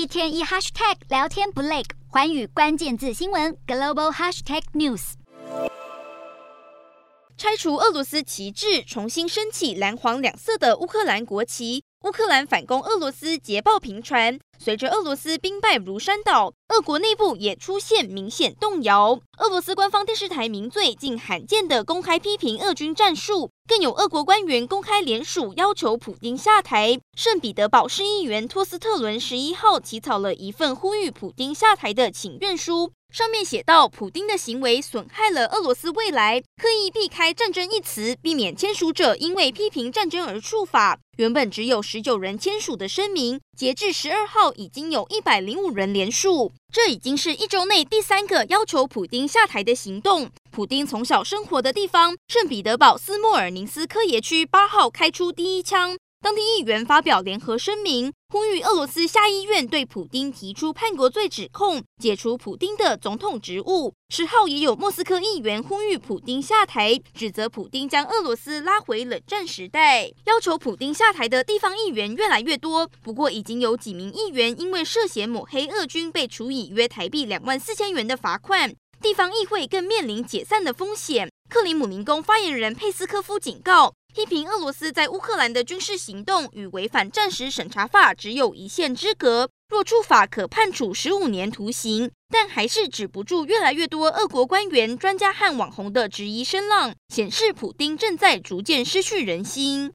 一天一 hashtag 聊天不累，环宇关键字新闻 global hashtag news。拆除俄罗斯旗帜，重新升起蓝黄两色的乌克兰国旗。乌克兰反攻俄罗斯捷报频传，随着俄罗斯兵败如山倒，俄国内部也出现明显动摇。俄罗斯官方电视台名嘴竟罕见的公开批评俄军战术，更有俄国官员公开联署要求普丁下台。圣彼得堡市议员托斯特伦十一号起草了一份呼吁普丁下台的请愿书。上面写道，普丁的行为损害了俄罗斯未来，刻意避开战争一词，避免签署者因为批评战争而触法。原本只有十九人签署的声明，截至十二号已经有一百零五人连署。这已经是一周内第三个要求普丁下台的行动。普丁从小生活的地方圣彼得堡斯莫尔宁斯科耶区八号开出第一枪。当地议员发表联合声明，呼吁俄罗斯下议院对普丁提出叛国罪指控，解除普丁的总统职务。十号也有莫斯科议员呼吁普丁下台，指责普丁将俄罗斯拉回冷战时代。要求普丁下台的地方议员越来越多，不过已经有几名议员因为涉嫌抹黑俄军，被处以约台币两万四千元的罚款。地方议会更面临解散的风险。克里姆林宫发言人佩斯科夫警告，批评俄罗斯在乌克兰的军事行动与违反战时审查法只有一线之隔，若触法可判处十五年徒刑。但还是止不住越来越多俄国官员、专家和网红的质疑声浪，显示普丁正在逐渐失去人心。